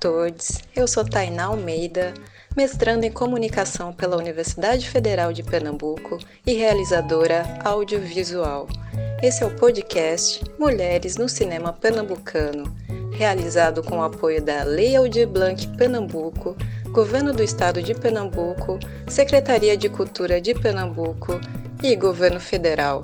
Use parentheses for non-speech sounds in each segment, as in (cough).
todos, eu sou Tainá Almeida, mestrando em comunicação pela Universidade Federal de Pernambuco e realizadora audiovisual. Esse é o podcast Mulheres no Cinema Pernambucano, realizado com o apoio da Lei Aldir Blanc Pernambuco, Governo do Estado de Pernambuco, Secretaria de Cultura de Pernambuco e Governo Federal.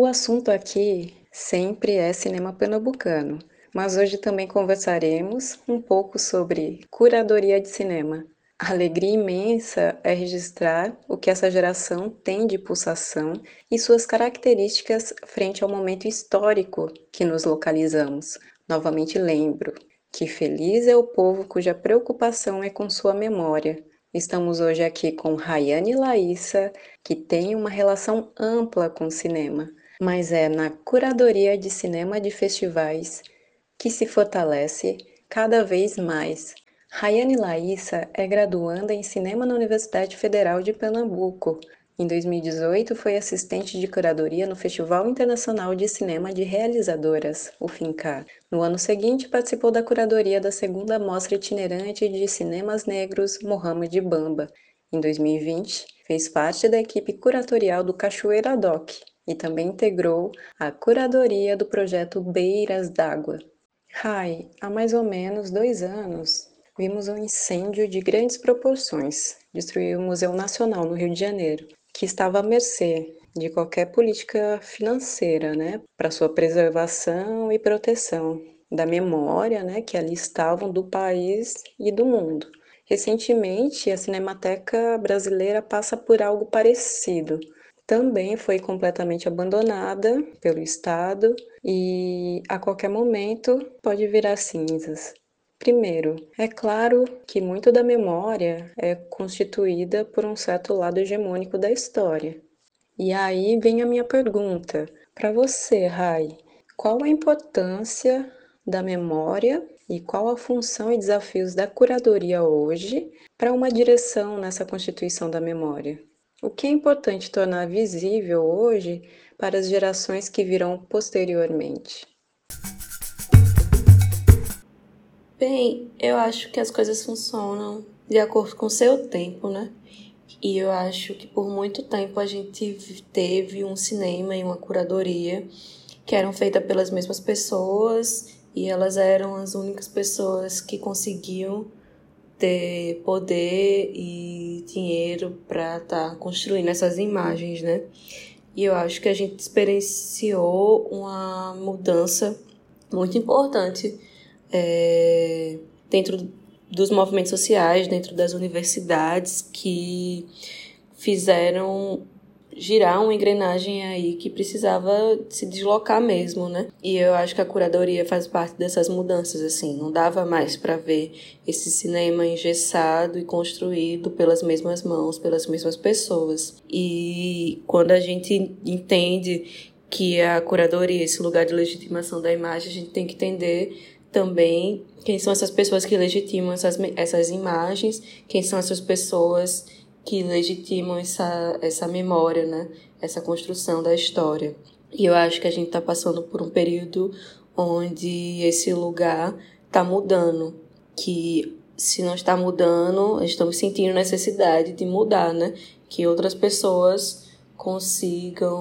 O assunto aqui sempre é cinema pernambucano, mas hoje também conversaremos um pouco sobre curadoria de cinema. A alegria imensa é registrar o que essa geração tem de pulsação e suas características frente ao momento histórico que nos localizamos. Novamente lembro que feliz é o povo cuja preocupação é com sua memória. Estamos hoje aqui com Rayane Laíssa, que tem uma relação ampla com o cinema mas é na curadoria de cinema de festivais que se fortalece cada vez mais. Rayane Laíssa é graduanda em cinema na Universidade Federal de Pernambuco. Em 2018, foi assistente de curadoria no Festival Internacional de Cinema de Realizadoras, o FINCAR. No ano seguinte, participou da curadoria da segunda Mostra Itinerante de Cinemas Negros Mohamed Bamba. Em 2020, fez parte da equipe curatorial do Cachoeira Doc, e também integrou a curadoria do projeto Beiras d'Água. Rai, há mais ou menos dois anos, vimos um incêndio de grandes proporções destruir o Museu Nacional no Rio de Janeiro, que estava à mercê de qualquer política financeira, né, para sua preservação e proteção da memória, né, que ali estavam do país e do mundo. Recentemente, a Cinemateca Brasileira passa por algo parecido também foi completamente abandonada pelo Estado e a qualquer momento pode virar cinzas. Primeiro, é claro que muito da memória é constituída por um certo lado hegemônico da história. E aí vem a minha pergunta para você, Rai: qual a importância da memória e qual a função e desafios da curadoria hoje para uma direção nessa constituição da memória? O que é importante tornar visível hoje para as gerações que virão posteriormente? Bem, eu acho que as coisas funcionam de acordo com o seu tempo, né? E eu acho que por muito tempo a gente teve um cinema e uma curadoria que eram feitas pelas mesmas pessoas e elas eram as únicas pessoas que conseguiam ter poder e dinheiro para estar tá construindo essas imagens, né? E eu acho que a gente experienciou uma mudança muito importante é, dentro dos movimentos sociais, dentro das universidades, que fizeram girar uma engrenagem aí que precisava se deslocar mesmo, né? E eu acho que a curadoria faz parte dessas mudanças, assim. Não dava mais para ver esse cinema engessado e construído pelas mesmas mãos, pelas mesmas pessoas. E quando a gente entende que a curadoria, esse lugar de legitimação da imagem, a gente tem que entender também quem são essas pessoas que legitimam essas, essas imagens, quem são essas pessoas que legitimam essa, essa memória, né? Essa construção da história. E eu acho que a gente está passando por um período onde esse lugar está mudando, que se não está mudando, estamos sentindo necessidade de mudar, né? Que outras pessoas consigam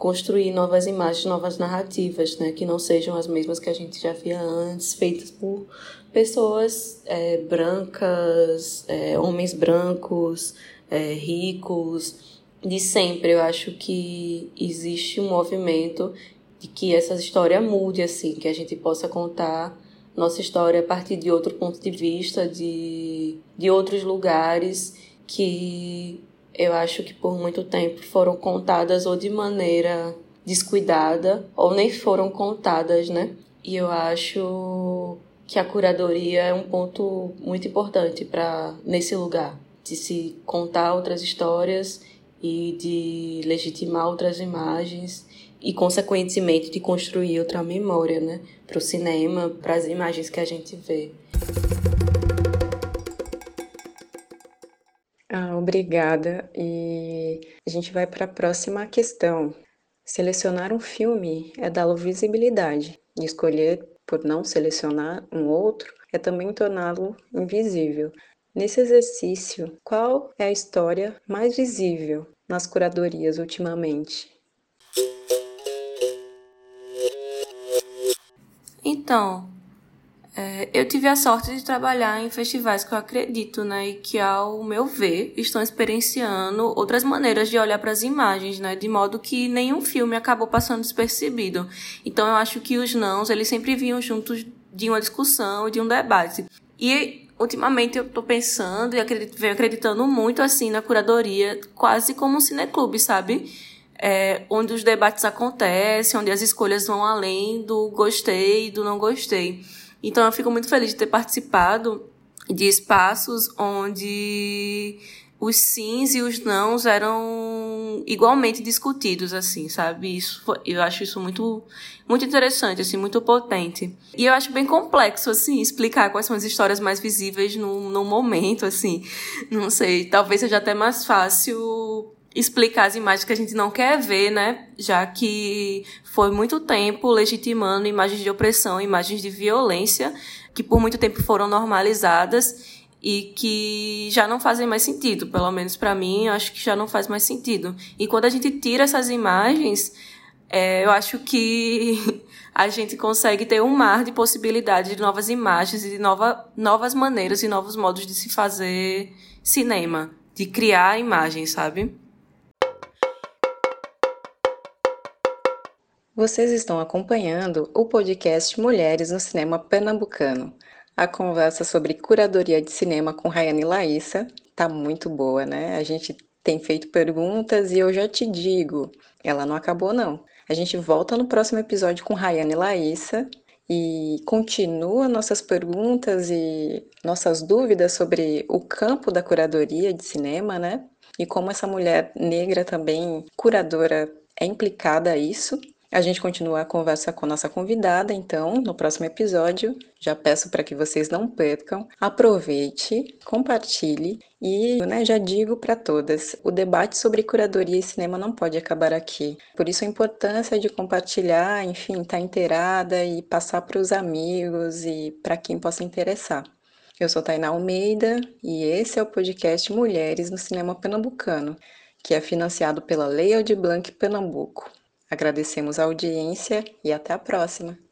construir novas imagens, novas narrativas, né? Que não sejam as mesmas que a gente já via antes, feitas por pessoas é, brancas, é, homens brancos, é, ricos, de sempre. Eu acho que existe um movimento de que essa história mude, assim, que a gente possa contar nossa história a partir de outro ponto de vista, de, de outros lugares que eu acho que por muito tempo foram contadas ou de maneira descuidada ou nem foram contadas, né? E eu acho que a curadoria é um ponto muito importante para nesse lugar de se contar outras histórias e de legitimar outras imagens e consequentemente de construir outra memória, né, para o cinema, para as imagens que a gente vê. Ah, obrigada. E a gente vai para a próxima questão. Selecionar um filme é dá-lo visibilidade, e escolher por não selecionar um outro é também torná-lo invisível. Nesse exercício, qual é a história mais visível nas curadorias ultimamente? Então, é, eu tive a sorte de trabalhar em festivais que eu acredito, né, e que, ao meu ver, estão experienciando outras maneiras de olhar para as imagens, né, de modo que nenhum filme acabou passando despercebido. Então, eu acho que os nãos, eles sempre vinham juntos de uma discussão, de um debate. E ultimamente eu estou pensando e acredito, venho acreditando muito assim na curadoria, quase como um cineclube, sabe? É, onde os debates acontecem, onde as escolhas vão além do gostei e do não gostei. Então eu fico muito feliz de ter participado de espaços onde os sims e os nãos eram igualmente discutidos, assim, sabe? Isso foi, eu acho isso muito, muito interessante, assim, muito potente. E eu acho bem complexo, assim, explicar quais são as histórias mais visíveis no, no momento, assim. Não sei, talvez seja até mais fácil explicar as imagens que a gente não quer ver, né? Já que foi muito tempo legitimando imagens de opressão, imagens de violência, que por muito tempo foram normalizadas e que já não fazem mais sentido, pelo menos para mim, eu acho que já não faz mais sentido. E quando a gente tira essas imagens, é, eu acho que (laughs) a gente consegue ter um mar de possibilidades de novas imagens e de nova, novas maneiras e novos modos de se fazer cinema, de criar imagens, sabe? Vocês estão acompanhando o podcast Mulheres no Cinema Pernambucano. A conversa sobre curadoria de cinema com Rayane Laísa tá muito boa, né? A gente tem feito perguntas e eu já te digo, ela não acabou não. A gente volta no próximo episódio com Rayane Laísa e continua nossas perguntas e nossas dúvidas sobre o campo da curadoria de cinema, né? E como essa mulher negra também curadora é implicada a isso. A gente continua a conversa com nossa convidada, então, no próximo episódio. Já peço para que vocês não percam. Aproveite, compartilhe e né, já digo para todas: o debate sobre curadoria e cinema não pode acabar aqui. Por isso, a importância de compartilhar, enfim, estar tá inteirada e passar para os amigos e para quem possa interessar. Eu sou Tainá Almeida e esse é o podcast Mulheres no Cinema Pernambucano, que é financiado pela Lei Aldir Blanc Pernambuco. Agradecemos a audiência e até a próxima!